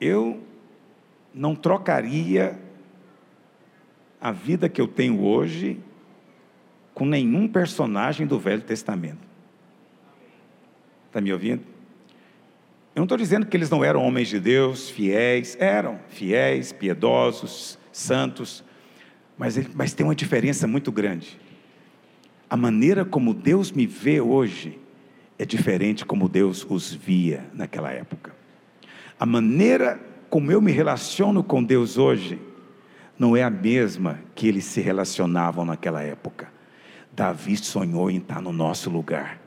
eu não trocaria a vida que eu tenho hoje com nenhum personagem do Velho Testamento. Está me ouvindo? Eu não estou dizendo que eles não eram homens de Deus, fiéis, eram fiéis, piedosos, santos, mas, mas tem uma diferença muito grande. A maneira como Deus me vê hoje é diferente como Deus os via naquela época. A maneira como eu me relaciono com Deus hoje não é a mesma que eles se relacionavam naquela época. Davi sonhou em estar no nosso lugar.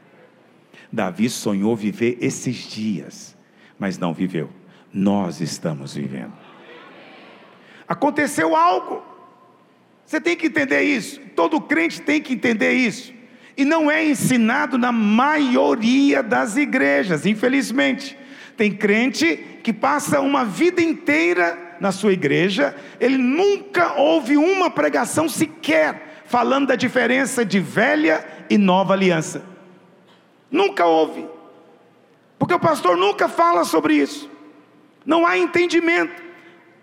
Davi sonhou viver esses dias, mas não viveu. Nós estamos vivendo. Aconteceu algo. Você tem que entender isso. Todo crente tem que entender isso. E não é ensinado na maioria das igrejas, infelizmente. Tem crente que passa uma vida inteira na sua igreja, ele nunca ouve uma pregação sequer falando da diferença de velha e nova aliança. Nunca ouve. Porque o pastor nunca fala sobre isso. Não há entendimento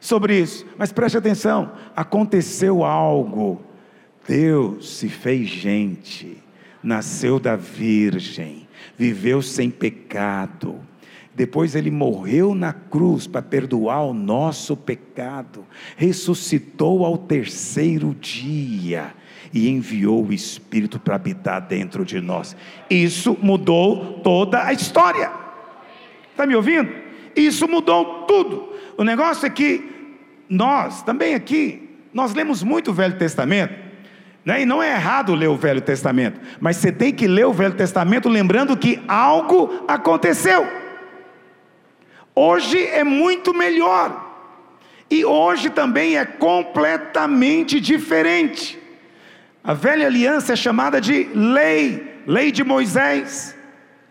sobre isso. Mas preste atenção: aconteceu algo. Deus se fez gente, nasceu da Virgem, viveu sem pecado. Depois ele morreu na cruz para perdoar o nosso pecado, ressuscitou ao terceiro dia e enviou o Espírito para habitar dentro de nós. Isso mudou toda a história. Está me ouvindo? Isso mudou tudo. O negócio é que nós, também aqui, nós lemos muito o Velho Testamento, né? e não é errado ler o Velho Testamento, mas você tem que ler o Velho Testamento lembrando que algo aconteceu. Hoje é muito melhor, e hoje também é completamente diferente. A velha aliança é chamada de lei, lei de Moisés,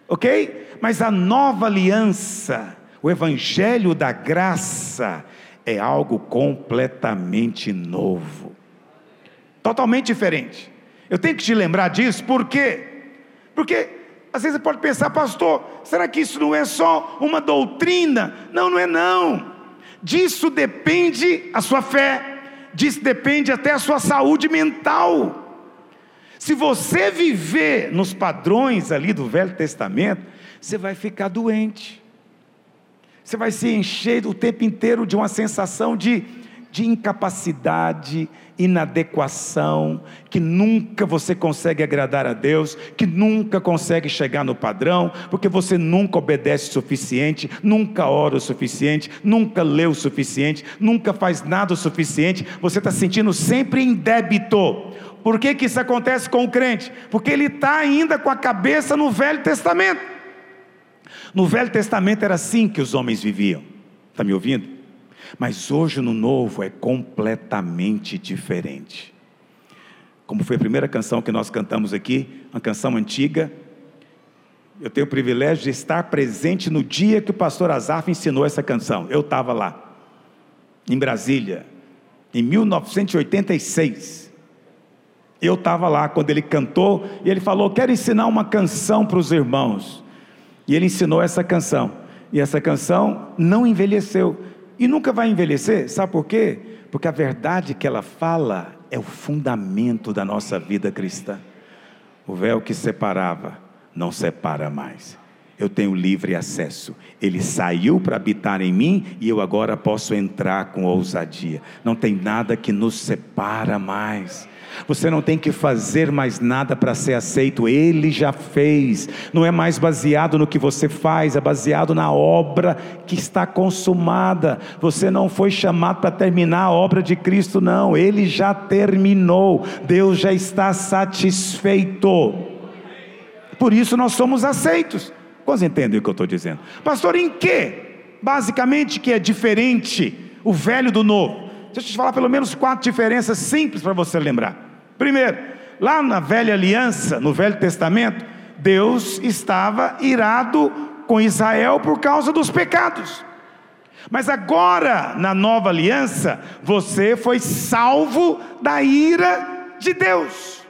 ok? Mas a nova aliança, o evangelho da graça, é algo completamente novo, totalmente diferente. Eu tenho que te lembrar disso, por quê? Porque às vezes você pode pensar, pastor, será que isso não é só uma doutrina? Não, não é não. Disso depende a sua fé, disso depende até a sua saúde mental. Se você viver nos padrões ali do Velho Testamento, você vai ficar doente. Você vai se encher o tempo inteiro de uma sensação de, de incapacidade, inadequação, que nunca você consegue agradar a Deus, que nunca consegue chegar no padrão, porque você nunca obedece o suficiente, nunca ora o suficiente, nunca lê o suficiente, nunca faz nada o suficiente, você está sentindo sempre em débito. Por que, que isso acontece com o crente? Porque ele está ainda com a cabeça no Velho Testamento. No Velho Testamento era assim que os homens viviam. Está me ouvindo? Mas hoje no Novo é completamente diferente. Como foi a primeira canção que nós cantamos aqui, uma canção antiga. Eu tenho o privilégio de estar presente no dia que o pastor Azaf ensinou essa canção. Eu estava lá, em Brasília, em 1986. Eu estava lá quando ele cantou e ele falou: Quero ensinar uma canção para os irmãos. E ele ensinou essa canção. E essa canção não envelheceu. E nunca vai envelhecer, sabe por quê? Porque a verdade que ela fala é o fundamento da nossa vida cristã. O véu que separava não separa mais. Eu tenho livre acesso. Ele saiu para habitar em mim e eu agora posso entrar com ousadia. Não tem nada que nos separa mais. Você não tem que fazer mais nada para ser aceito, Ele já fez. Não é mais baseado no que você faz, é baseado na obra que está consumada. Você não foi chamado para terminar a obra de Cristo, não, Ele já terminou. Deus já está satisfeito. Por isso nós somos aceitos. Quantos entendem o que eu estou dizendo? Pastor, em que? Basicamente que é diferente o velho do novo. Deixa eu te falar pelo menos quatro diferenças simples para você lembrar. Primeiro, lá na velha aliança, no Velho Testamento, Deus estava irado com Israel por causa dos pecados. Mas agora, na nova aliança, você foi salvo da ira de Deus.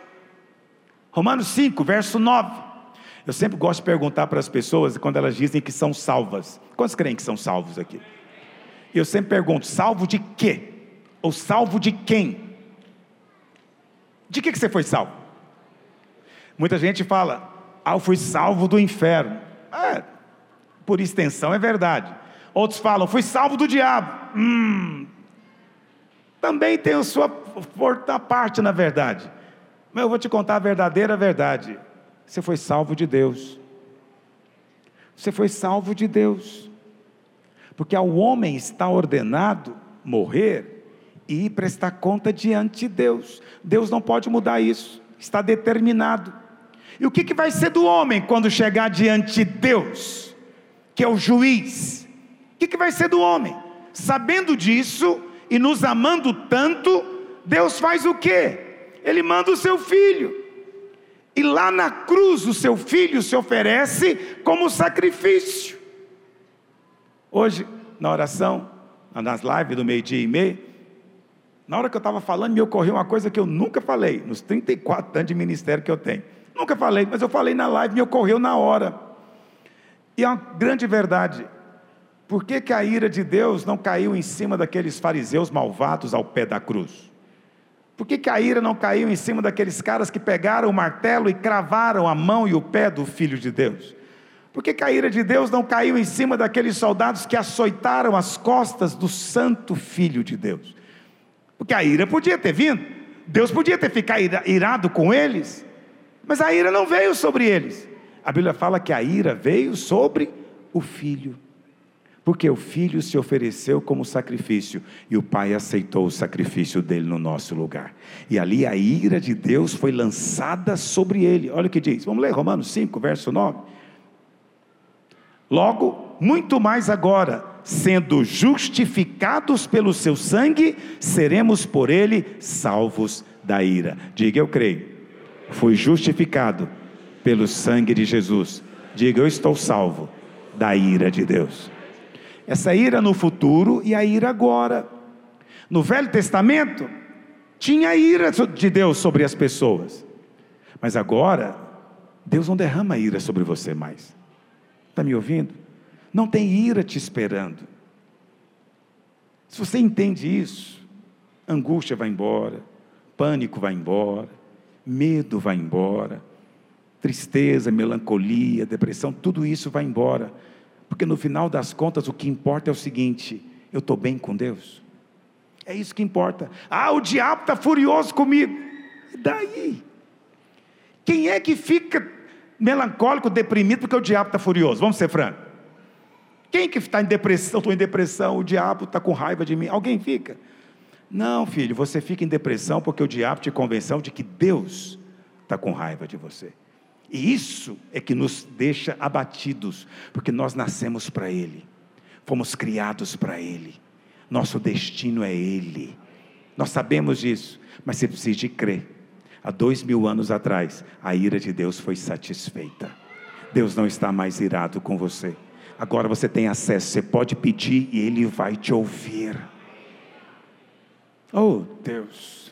Romanos 5, verso 9. Eu sempre gosto de perguntar para as pessoas quando elas dizem que são salvas. Quantos creem que são salvos aqui? Eu sempre pergunto: salvo de quê? Ou salvo de quem? De que, que você foi salvo? Muita gente fala: ah, eu fui salvo do inferno. É, por extensão é verdade. Outros falam: fui salvo do diabo. Hum, também tem a sua parte na verdade. Mas eu vou te contar a verdadeira verdade. Você foi salvo de Deus. Você foi salvo de Deus. Porque ao homem está ordenado morrer e prestar conta diante de Deus. Deus não pode mudar isso, está determinado. E o que, que vai ser do homem quando chegar diante de Deus, que é o juiz? O que, que vai ser do homem? Sabendo disso e nos amando tanto, Deus faz o quê? Ele manda o seu filho. E lá na cruz o seu filho se oferece como sacrifício. Hoje, na oração, nas lives do meio-dia e meio, na hora que eu estava falando, me ocorreu uma coisa que eu nunca falei, nos 34 anos de ministério que eu tenho. Nunca falei, mas eu falei na live, me ocorreu na hora. E é uma grande verdade. Por que, que a ira de Deus não caiu em cima daqueles fariseus malvados ao pé da cruz? Por que, que a ira não caiu em cima daqueles caras que pegaram o martelo e cravaram a mão e o pé do Filho de Deus? Por que, que a ira de Deus não caiu em cima daqueles soldados que açoitaram as costas do Santo Filho de Deus? Porque a ira podia ter vindo, Deus podia ter ficado irado com eles, mas a ira não veio sobre eles. A Bíblia fala que a ira veio sobre o Filho porque o filho se ofereceu como sacrifício e o pai aceitou o sacrifício dele no nosso lugar. E ali a ira de Deus foi lançada sobre ele. Olha o que diz. Vamos ler Romanos 5, verso 9. Logo, muito mais agora, sendo justificados pelo seu sangue, seremos por ele salvos da ira. Diga eu creio. Fui justificado pelo sangue de Jesus. Diga eu estou salvo da ira de Deus. Essa ira no futuro e a ira agora. No Velho Testamento, tinha ira de Deus sobre as pessoas. Mas agora, Deus não derrama ira sobre você mais. Está me ouvindo? Não tem ira te esperando. Se você entende isso, angústia vai embora, pânico vai embora, medo vai embora, tristeza, melancolia, depressão, tudo isso vai embora porque no final das contas o que importa é o seguinte: eu estou bem com Deus. É isso que importa. Ah, o diabo está furioso comigo. E daí? Quem é que fica melancólico, deprimido, porque o diabo está furioso? Vamos ser francos. Quem que está em depressão? Estou em depressão, o diabo está com raiva de mim. Alguém fica? Não, filho, você fica em depressão porque o diabo te convenceu de que Deus está com raiva de você. E isso é que nos deixa abatidos, porque nós nascemos para Ele, fomos criados para Ele, nosso destino é Ele. Nós sabemos disso, mas você precisa de crer. Há dois mil anos atrás, a ira de Deus foi satisfeita. Deus não está mais irado com você. Agora você tem acesso, você pode pedir e Ele vai te ouvir. Oh Deus.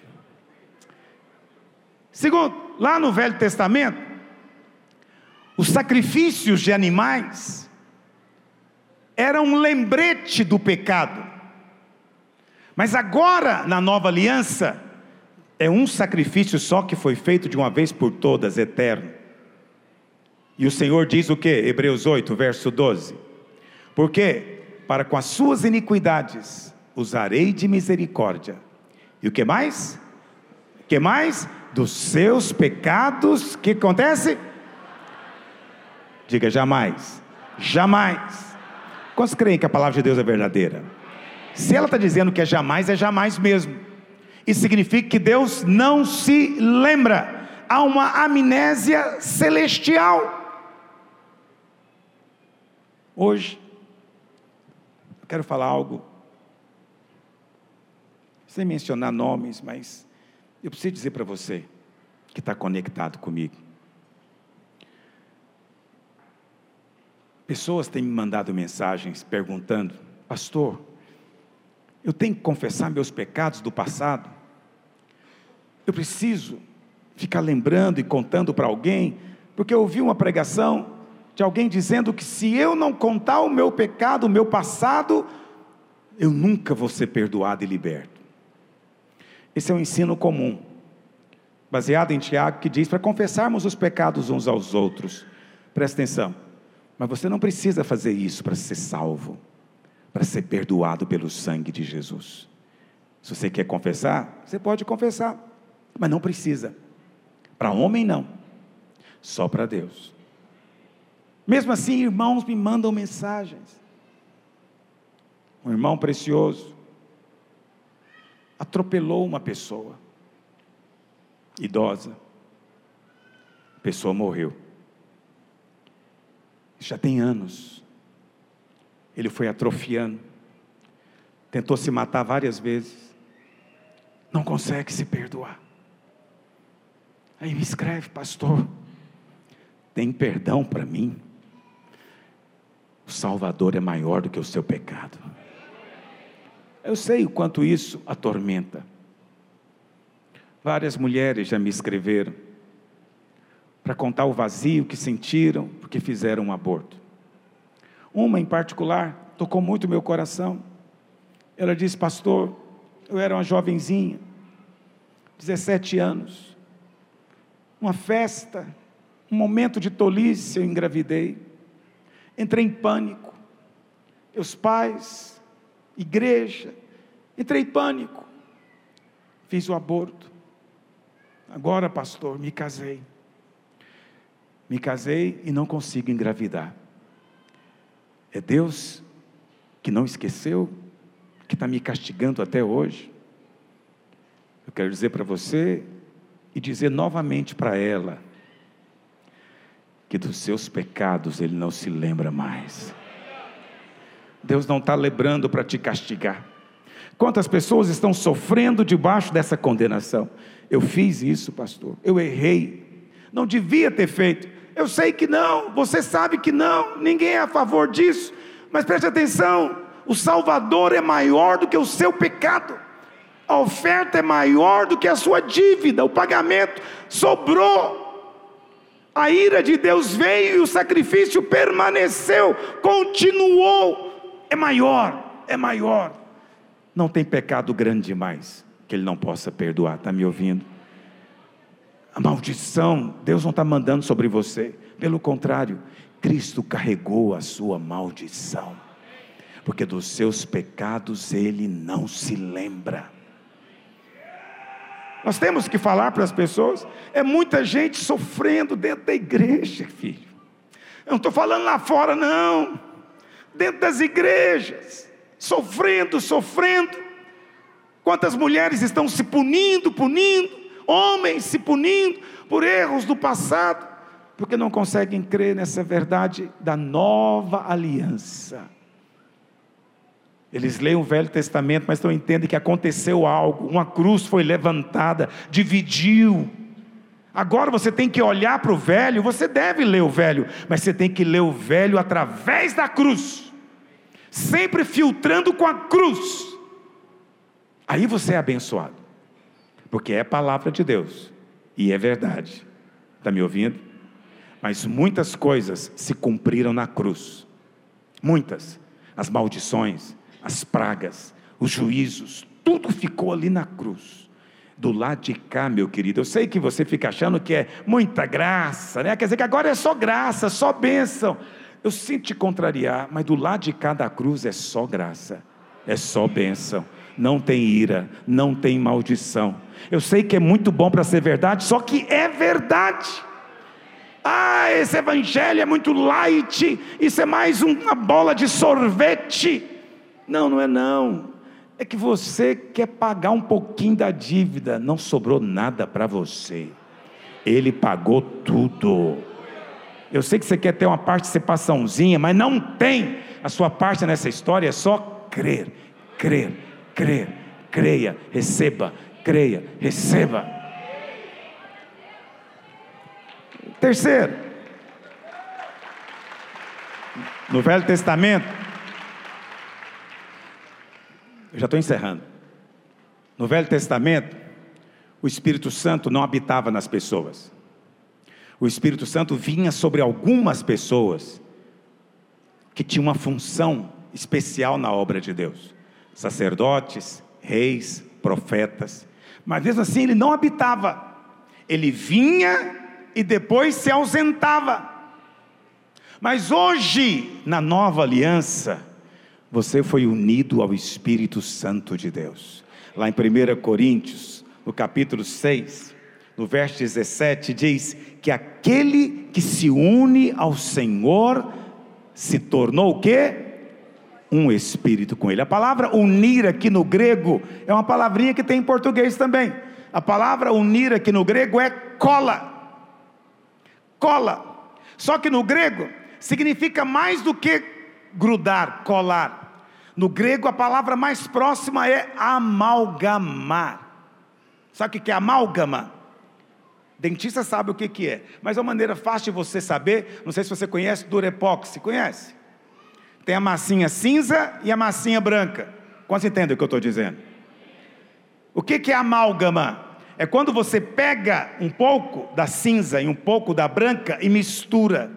Segundo, lá no Velho Testamento, os sacrifícios de animais eram um lembrete do pecado. Mas agora, na nova aliança, é um sacrifício só que foi feito de uma vez por todas, eterno. E o Senhor diz o que? Hebreus 8, verso 12. Porque para com as suas iniquidades usarei de misericórdia. E o que mais? O que mais? Dos seus pecados, o que acontece? Diga jamais. Jamais. Quantos creem que a palavra de Deus é verdadeira? Se ela está dizendo que é jamais, é jamais mesmo. Isso significa que Deus não se lembra. Há uma amnésia celestial. Hoje, eu quero falar algo, sem mencionar nomes, mas eu preciso dizer para você que está conectado comigo. Pessoas têm me mandado mensagens perguntando: Pastor, eu tenho que confessar meus pecados do passado? Eu preciso ficar lembrando e contando para alguém? Porque eu ouvi uma pregação de alguém dizendo que se eu não contar o meu pecado, o meu passado, eu nunca vou ser perdoado e liberto. Esse é um ensino comum, baseado em Tiago, que diz para confessarmos os pecados uns aos outros. Presta atenção, mas você não precisa fazer isso para ser salvo, para ser perdoado pelo sangue de Jesus. Se você quer confessar, você pode confessar, mas não precisa. Para homem, não, só para Deus. Mesmo assim, irmãos me mandam mensagens. Um irmão precioso atropelou uma pessoa, idosa. A pessoa morreu. Já tem anos. Ele foi atrofiando. Tentou se matar várias vezes. Não consegue se perdoar. Aí me escreve, pastor. Tem perdão para mim? O Salvador é maior do que o seu pecado. Eu sei o quanto isso atormenta. Várias mulheres já me escreveram para contar o vazio que sentiram porque fizeram um aborto. Uma em particular tocou muito meu coração. Ela disse: Pastor, eu era uma jovenzinha, 17 anos, uma festa, um momento de tolice, eu engravidei. Entrei em pânico. Meus pais, igreja, entrei em pânico. Fiz o aborto. Agora, pastor, me casei. Me casei e não consigo engravidar. É Deus que não esqueceu, que está me castigando até hoje. Eu quero dizer para você e dizer novamente para ela que dos seus pecados ele não se lembra mais. Deus não está lembrando para te castigar. Quantas pessoas estão sofrendo debaixo dessa condenação? Eu fiz isso, pastor. Eu errei. Não devia ter feito. Eu sei que não. Você sabe que não. Ninguém é a favor disso. Mas preste atenção: o Salvador é maior do que o seu pecado a oferta é maior do que a sua dívida, o pagamento sobrou. A ira de Deus veio e o sacrifício permaneceu, continuou. É maior, é maior. Não tem pecado grande demais que Ele não possa perdoar, está me ouvindo? A maldição, Deus não está mandando sobre você, pelo contrário, Cristo carregou a sua maldição, porque dos seus pecados Ele não se lembra. Nós temos que falar para as pessoas. É muita gente sofrendo dentro da igreja, filho. Eu não estou falando lá fora, não. Dentro das igrejas. Sofrendo, sofrendo. Quantas mulheres estão se punindo, punindo. Homens se punindo por erros do passado. Porque não conseguem crer nessa verdade da nova aliança. Eles leem o Velho Testamento, mas não entendem que aconteceu algo. Uma cruz foi levantada, dividiu. Agora você tem que olhar para o velho, você deve ler o velho, mas você tem que ler o velho através da cruz, sempre filtrando com a cruz. Aí você é abençoado, porque é palavra de Deus e é verdade. Está me ouvindo? Mas muitas coisas se cumpriram na cruz, muitas, as maldições, as pragas, os juízos, tudo ficou ali na cruz. Do lado de cá, meu querido, eu sei que você fica achando que é muita graça, né? Quer dizer que agora é só graça, só bênção. Eu sinto te contrariar, mas do lado de cá da cruz é só graça, é só bênção. Não tem ira, não tem maldição. Eu sei que é muito bom para ser verdade, só que é verdade. Ah, esse evangelho é muito light, isso é mais uma bola de sorvete. Não, não é não. É que você quer pagar um pouquinho da dívida, não sobrou nada para você. Ele pagou tudo. Eu sei que você quer ter uma participaçãozinha, mas não tem. A sua parte nessa história é só crer, crer, crer, creia, receba, creia, receba. Terceiro, no Velho Testamento, eu já estou encerrando. No Velho Testamento, o Espírito Santo não habitava nas pessoas. O Espírito Santo vinha sobre algumas pessoas que tinham uma função especial na obra de Deus. sacerdotes, reis, profetas. Mas mesmo assim ele não habitava. Ele vinha e depois se ausentava. Mas hoje, na nova aliança, você foi unido ao Espírito Santo de Deus. Lá em 1 Coríntios, no capítulo 6, no verso 17, diz que aquele que se une ao Senhor se tornou o quê? Um espírito com ele. A palavra unir aqui no grego é uma palavrinha que tem em português também. A palavra unir aqui no grego é cola. Cola. Só que no grego significa mais do que grudar, colar. No grego a palavra mais próxima é amalgamar. Sabe o que é amálgama? Dentista sabe o que, é, mas é uma maneira fácil de você saber. Não sei se você conhece Durepox, conhece? Tem a massinha cinza e a massinha branca. Quantos entendem o que eu estou dizendo? O que é amálgama? É quando você pega um pouco da cinza e um pouco da branca e mistura.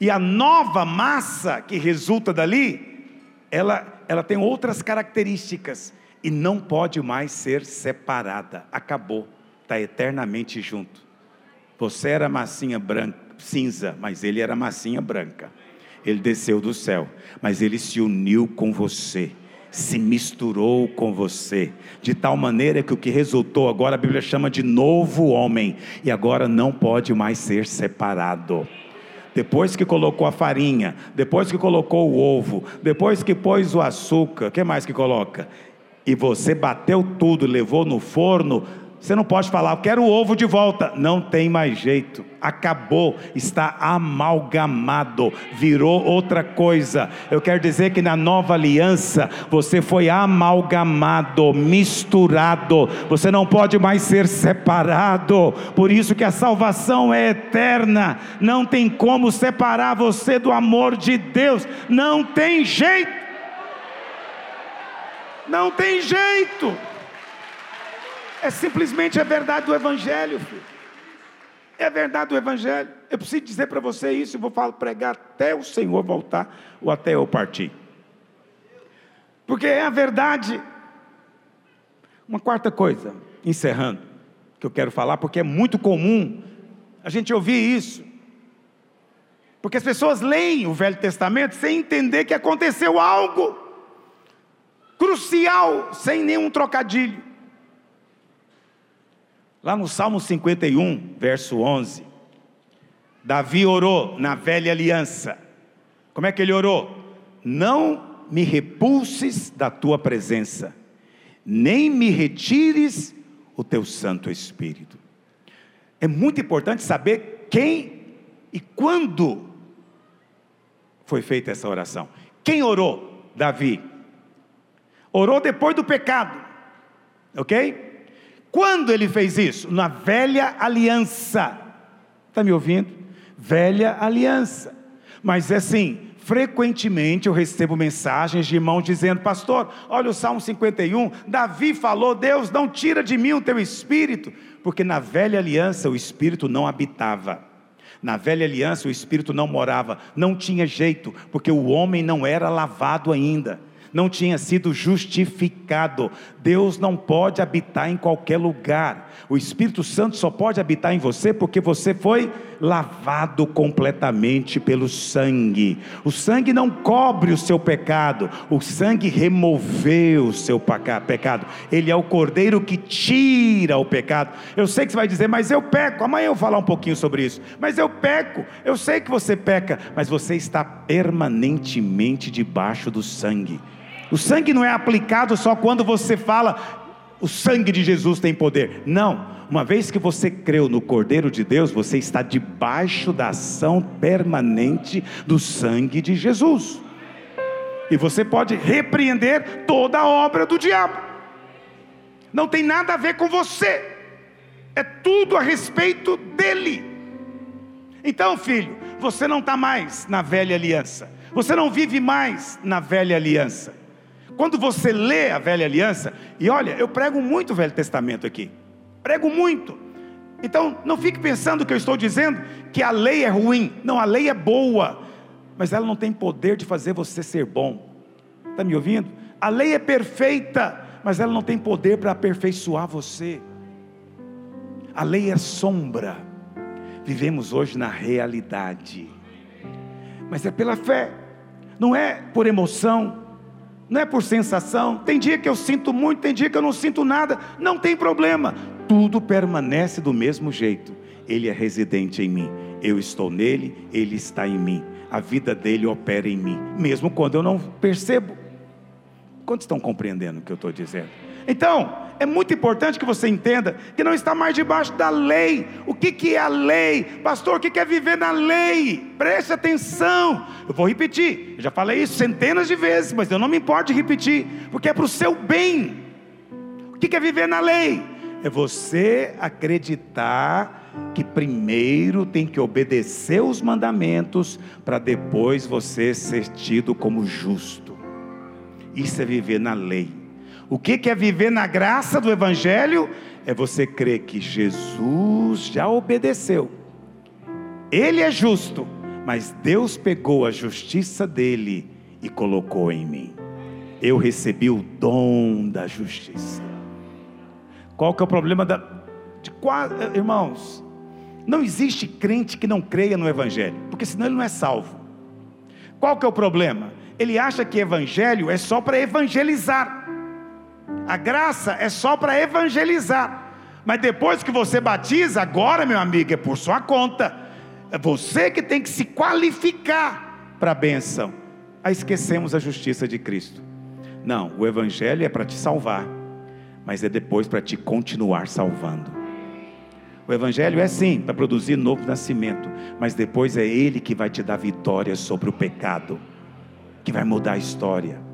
E a nova massa que resulta dali, ela, ela tem outras características e não pode mais ser separada. Acabou está eternamente junto. Você era massinha branca, cinza, mas ele era massinha branca. Ele desceu do céu, mas ele se uniu com você, se misturou com você, de tal maneira que o que resultou agora a Bíblia chama de novo homem, e agora não pode mais ser separado. Depois que colocou a farinha, depois que colocou o ovo, depois que pôs o açúcar, que mais que coloca? E você bateu tudo, levou no forno, você não pode falar, eu quero o ovo de volta. Não tem mais jeito. Acabou, está amalgamado, virou outra coisa. Eu quero dizer que na nova aliança você foi amalgamado, misturado. Você não pode mais ser separado. Por isso que a salvação é eterna. Não tem como separar você do amor de Deus. Não tem jeito. Não tem jeito. É simplesmente a verdade do Evangelho, filho. É a verdade do Evangelho. Eu preciso dizer para você isso e vou falar, pregar até o Senhor voltar ou até eu partir. Porque é a verdade. Uma quarta coisa, encerrando, que eu quero falar, porque é muito comum a gente ouvir isso. Porque as pessoas leem o Velho Testamento sem entender que aconteceu algo crucial, sem nenhum trocadilho. Lá no Salmo 51, verso 11, Davi orou na velha aliança. Como é que ele orou? Não me repulses da tua presença, nem me retires o teu Santo Espírito. É muito importante saber quem e quando foi feita essa oração. Quem orou? Davi. Orou depois do pecado, ok? Quando ele fez isso? Na velha aliança. Está me ouvindo? Velha aliança. Mas é assim, frequentemente eu recebo mensagens de irmãos dizendo: Pastor, olha o Salmo 51, Davi falou: Deus, não tira de mim o teu espírito, porque na velha aliança o espírito não habitava. Na velha aliança o espírito não morava, não tinha jeito, porque o homem não era lavado ainda não tinha sido justificado. Deus não pode habitar em qualquer lugar. O Espírito Santo só pode habitar em você porque você foi lavado completamente pelo sangue. O sangue não cobre o seu pecado, o sangue removeu o seu pecado. Ele é o cordeiro que tira o pecado. Eu sei que você vai dizer, mas eu peco. Amanhã eu vou falar um pouquinho sobre isso. Mas eu peco. Eu sei que você peca, mas você está permanentemente debaixo do sangue. O sangue não é aplicado só quando você fala, o sangue de Jesus tem poder. Não, uma vez que você creu no Cordeiro de Deus, você está debaixo da ação permanente do sangue de Jesus. E você pode repreender toda a obra do diabo. Não tem nada a ver com você. É tudo a respeito dele. Então, filho, você não está mais na velha aliança. Você não vive mais na velha aliança. Quando você lê a velha aliança, e olha, eu prego muito o Velho Testamento aqui, prego muito. Então, não fique pensando que eu estou dizendo que a lei é ruim. Não, a lei é boa, mas ela não tem poder de fazer você ser bom. Está me ouvindo? A lei é perfeita, mas ela não tem poder para aperfeiçoar você. A lei é sombra. Vivemos hoje na realidade. Mas é pela fé. Não é por emoção, não é por sensação. Tem dia que eu sinto muito, tem dia que eu não sinto nada. Não tem problema. Tudo permanece do mesmo jeito. Ele é residente em mim. Eu estou nele, ele está em mim. A vida dele opera em mim, mesmo quando eu não percebo. Quantos estão compreendendo o que eu estou dizendo? Então, é muito importante que você entenda que não está mais debaixo da lei. O que, que é a lei? Pastor, o que, que é viver na lei? Preste atenção. Eu vou repetir. Eu já falei isso centenas de vezes, mas eu não me importo de repetir, porque é para o seu bem. O que, que é viver na lei? É você acreditar que primeiro tem que obedecer os mandamentos para depois você ser tido como justo. Isso é viver na lei. O que é viver na graça do Evangelho? É você crer que Jesus já obedeceu. Ele é justo, mas Deus pegou a justiça dele e colocou em mim. Eu recebi o dom da justiça. Qual que é o problema da de quase, irmãos? Não existe crente que não creia no evangelho, porque senão ele não é salvo. Qual que é o problema? Ele acha que evangelho é só para evangelizar. A graça é só para evangelizar. Mas depois que você batiza, agora, meu amigo, é por sua conta. É você que tem que se qualificar para a benção. Aí esquecemos a justiça de Cristo. Não, o Evangelho é para te salvar, mas é depois para te continuar salvando. O Evangelho é sim para produzir novo nascimento, mas depois é Ele que vai te dar vitória sobre o pecado, que vai mudar a história.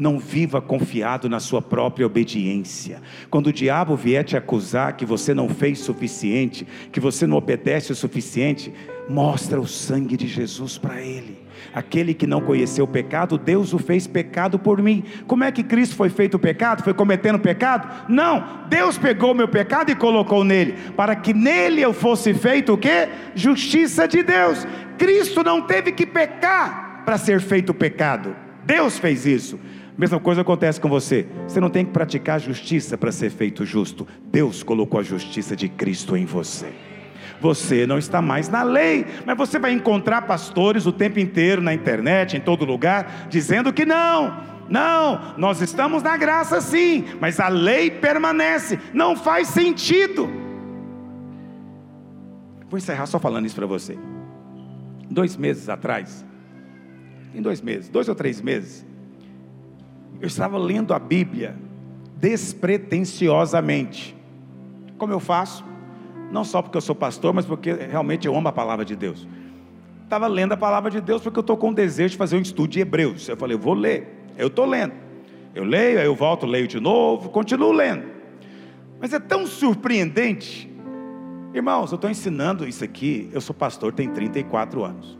Não viva confiado na sua própria obediência. Quando o diabo vier te acusar que você não fez suficiente, que você não obedece o suficiente, mostra o sangue de Jesus para ele. Aquele que não conheceu o pecado, Deus o fez pecado por mim. Como é que Cristo foi feito pecado? Foi cometendo pecado? Não, Deus pegou meu pecado e colocou nele, para que nele eu fosse feito o que? Justiça de Deus. Cristo não teve que pecar para ser feito pecado. Deus fez isso. Mesma coisa acontece com você. Você não tem que praticar justiça para ser feito justo. Deus colocou a justiça de Cristo em você. Você não está mais na lei, mas você vai encontrar pastores o tempo inteiro na internet, em todo lugar, dizendo que não, não, nós estamos na graça sim, mas a lei permanece, não faz sentido. Vou encerrar só falando isso para você. Dois meses atrás, em dois meses, dois ou três meses, eu estava lendo a Bíblia despretensiosamente. Como eu faço? Não só porque eu sou pastor, mas porque realmente eu amo a palavra de Deus. Estava lendo a palavra de Deus porque eu estou com o desejo de fazer um estudo de Hebreus. Eu falei, eu vou ler. Eu estou lendo. Eu leio, aí eu volto, leio de novo, continuo lendo. Mas é tão surpreendente. Irmãos, eu estou ensinando isso aqui. Eu sou pastor, tem 34 anos.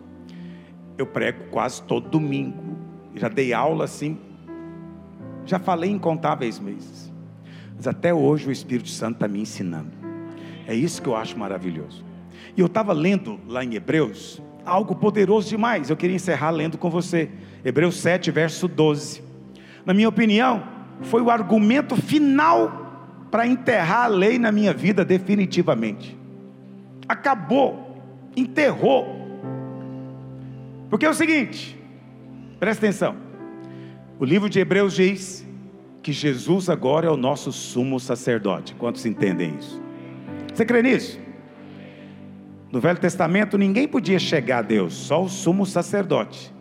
Eu prego quase todo domingo. Já dei aula assim já falei incontáveis vezes. Mas até hoje o Espírito Santo está me ensinando. É isso que eu acho maravilhoso. E eu estava lendo lá em Hebreus algo poderoso demais. Eu queria encerrar lendo com você. Hebreus 7, verso 12. Na minha opinião, foi o argumento final para enterrar a lei na minha vida definitivamente. Acabou, enterrou. Porque é o seguinte, presta atenção. O livro de Hebreus diz que Jesus agora é o nosso sumo sacerdote. Quantos entendem isso? Você crê nisso? No Velho Testamento ninguém podia chegar a Deus, só o sumo sacerdote.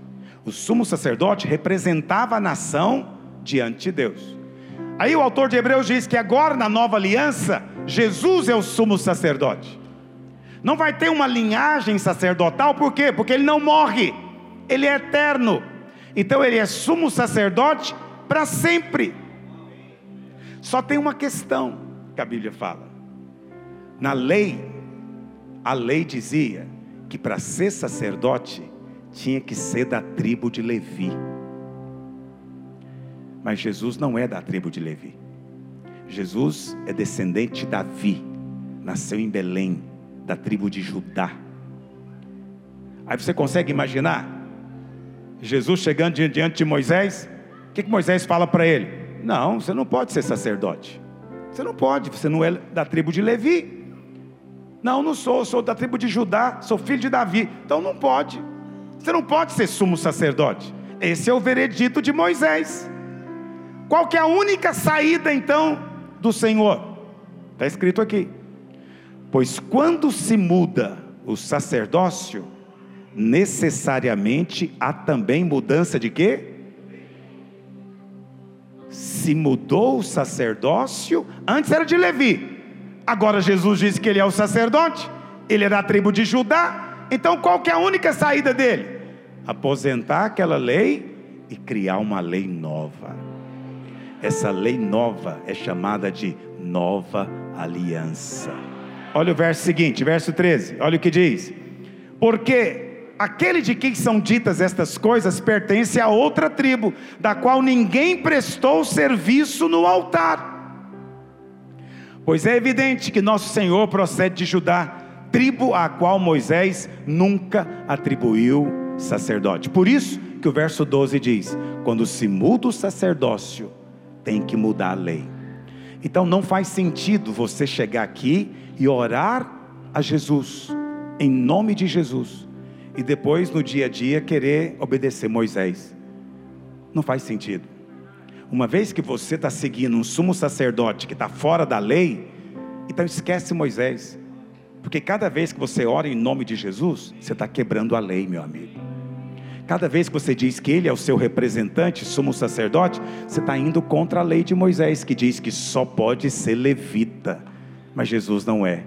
O sumo sacerdote representava a nação diante de Deus. Aí o autor de Hebreus diz que agora na nova aliança, Jesus é o sumo sacerdote. Não vai ter uma linhagem sacerdotal, por quê? Porque ele não morre, ele é eterno. Então ele é sumo sacerdote para sempre. Só tem uma questão que a Bíblia fala. Na lei, a lei dizia que para ser sacerdote tinha que ser da tribo de Levi. Mas Jesus não é da tribo de Levi. Jesus é descendente de Davi, nasceu em Belém, da tribo de Judá. Aí você consegue imaginar Jesus chegando diante de Moisés, o que, que Moisés fala para ele? Não, você não pode ser sacerdote. Você não pode, você não é da tribo de Levi. Não, não sou, sou da tribo de Judá, sou filho de Davi. Então não pode. Você não pode ser sumo sacerdote. Esse é o veredito de Moisés. Qual que é a única saída então do Senhor? Está escrito aqui. Pois quando se muda o sacerdócio, necessariamente há também mudança de quê? Se mudou o sacerdócio, antes era de Levi, agora Jesus disse que ele é o sacerdote, ele é da tribo de Judá, então qual que é a única saída dele? Aposentar aquela lei e criar uma lei nova. Essa lei nova é chamada de nova aliança. Olha o verso seguinte, verso 13, olha o que diz: Porque aquele de quem são ditas estas coisas pertence a outra tribo, da qual ninguém prestou serviço no altar. Pois é evidente que nosso Senhor procede de Judá, tribo a qual Moisés nunca atribuiu sacerdote. Por isso que o verso 12 diz: quando se muda o sacerdócio, tem que mudar a lei. Então não faz sentido você chegar aqui e orar a Jesus, em nome de Jesus, e depois no dia a dia querer obedecer Moisés. Não faz sentido. Uma vez que você está seguindo um sumo sacerdote que está fora da lei, então esquece Moisés. Porque cada vez que você ora em nome de Jesus, você está quebrando a lei, meu amigo. Cada vez que você diz que ele é o seu representante, sumo sacerdote, você está indo contra a lei de Moisés, que diz que só pode ser levita, mas Jesus não é.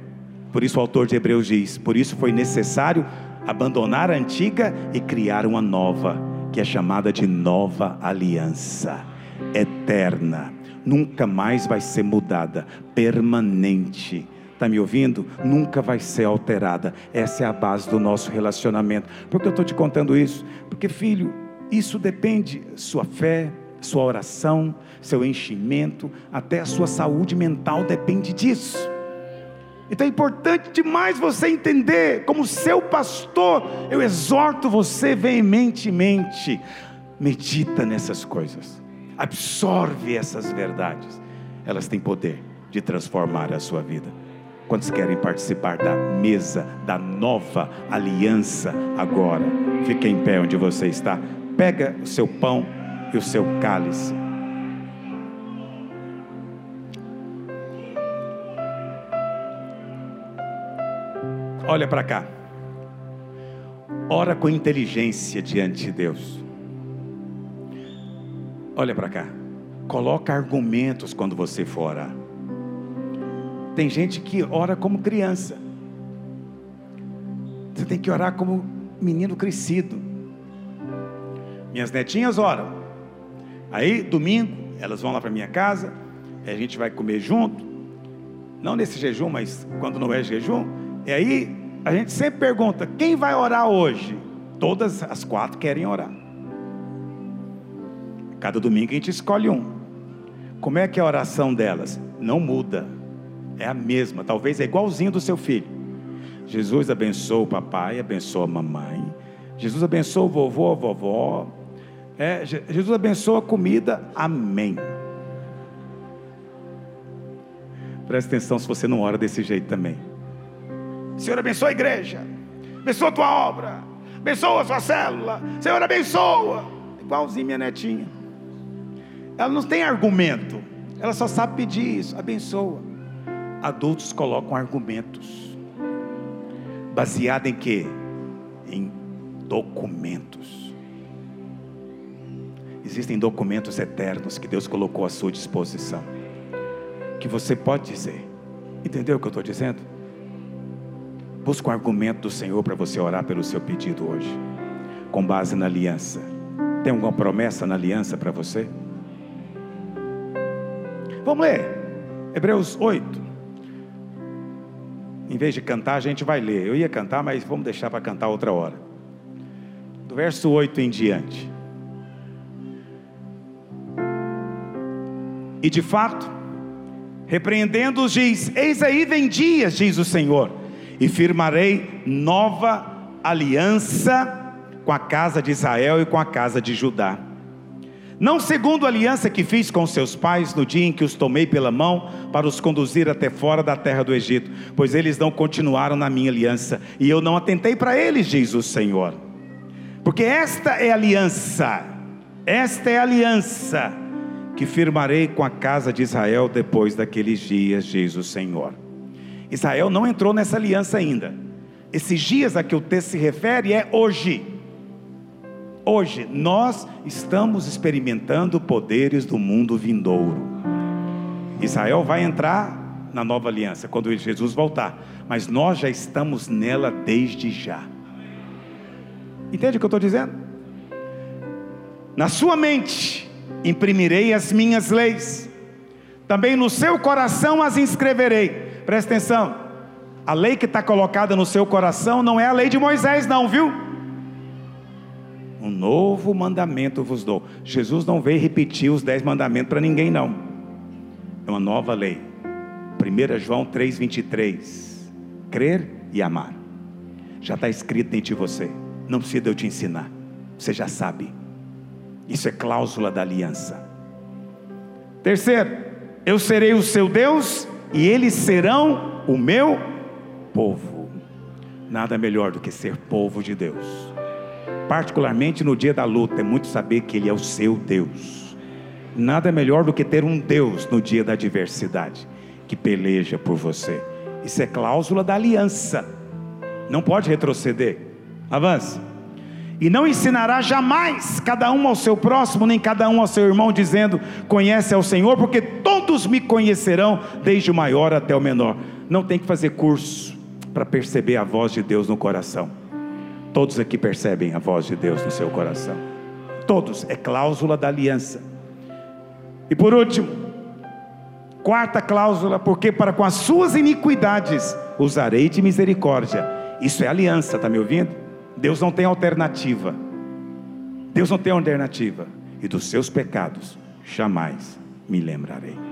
Por isso o autor de Hebreus diz: por isso foi necessário abandonar a antiga e criar uma nova, que é chamada de nova aliança, eterna, nunca mais vai ser mudada, permanente. Está me ouvindo? Nunca vai ser alterada. Essa é a base do nosso relacionamento. Por que eu estou te contando isso? Porque, filho, isso depende sua fé, sua oração, seu enchimento, até a sua saúde mental depende disso. Então é importante demais você entender, como seu pastor, eu exorto você veementemente, medita nessas coisas, absorve essas verdades, elas têm poder de transformar a sua vida. Quantos querem participar da mesa da nova aliança agora? Fique em pé onde você está, pega o seu pão e o seu cálice. Olha para cá. Ora com inteligência diante de Deus. Olha para cá. Coloca argumentos quando você for orar. Tem gente que ora como criança. Você tem que orar como menino crescido. Minhas netinhas oram. Aí, domingo, elas vão lá para minha casa, a gente vai comer junto. Não nesse jejum, mas quando não é jejum, e aí a gente sempre pergunta: quem vai orar hoje? Todas as quatro querem orar. Cada domingo a gente escolhe um. Como é que é a oração delas? Não muda. É a mesma, talvez é igualzinho do seu filho. Jesus abençoa o papai, abençoa a mamãe. Jesus abençoa o vovô, a vovó. É, Jesus abençoa a comida. Amém. Presta atenção se você não ora desse jeito também. Senhor, abençoa a igreja, abençoa a tua obra, abençoa a sua célula. Senhor, abençoa. Igualzinho minha netinha. Ela não tem argumento, ela só sabe pedir isso, abençoa. Adultos colocam argumentos, baseado em quê? Em documentos. Existem documentos eternos que Deus colocou à sua disposição, que você pode dizer. Entendeu o que eu estou dizendo? Busca um argumento do Senhor para você orar pelo seu pedido hoje, com base na aliança. Tem alguma promessa na aliança para você? Vamos ler, Hebreus 8. Em vez de cantar, a gente vai ler. Eu ia cantar, mas vamos deixar para cantar outra hora. Do verso 8 em diante. E de fato, repreendendo-os, diz: Eis aí vem dias, diz o Senhor e firmarei nova aliança com a casa de Israel e com a casa de Judá. Não segundo a aliança que fiz com seus pais no dia em que os tomei pela mão para os conduzir até fora da terra do Egito, pois eles não continuaram na minha aliança, e eu não atentei para eles, diz o Senhor. Porque esta é a aliança, esta é a aliança que firmarei com a casa de Israel depois daqueles dias, diz o Senhor. Israel não entrou nessa aliança ainda. Esses dias a que o texto se refere é hoje. Hoje nós estamos experimentando poderes do mundo vindouro. Israel vai entrar na nova aliança quando Jesus voltar, mas nós já estamos nela desde já. Entende o que eu estou dizendo? Na sua mente imprimirei as minhas leis, também no seu coração as inscreverei. Presta atenção, a lei que está colocada no seu coração não é a lei de Moisés, não, viu? Um novo mandamento vos dou. Jesus não veio repetir os dez mandamentos para ninguém, não. É uma nova lei. 1 João 3,23. Crer e amar. Já está escrito dentro de você. Não precisa eu te ensinar. Você já sabe. Isso é cláusula da aliança. Terceiro, eu serei o seu Deus e eles serão o meu povo. Nada melhor do que ser povo de Deus. Particularmente no dia da luta, é muito saber que Ele é o seu Deus. Nada melhor do que ter um Deus no dia da adversidade, que peleja por você. Isso é cláusula da aliança. Não pode retroceder. Avance. E não ensinará jamais cada um ao seu próximo, nem cada um ao seu irmão, dizendo: Conhece ao Senhor, porque todos me conhecerão, desde o maior até o menor. Não tem que fazer curso para perceber a voz de Deus no coração. Todos aqui percebem a voz de Deus no seu coração. Todos, é cláusula da aliança. E por último, quarta cláusula, porque para com as suas iniquidades usarei de misericórdia. Isso é aliança, está me ouvindo? Deus não tem alternativa. Deus não tem alternativa. E dos seus pecados jamais me lembrarei.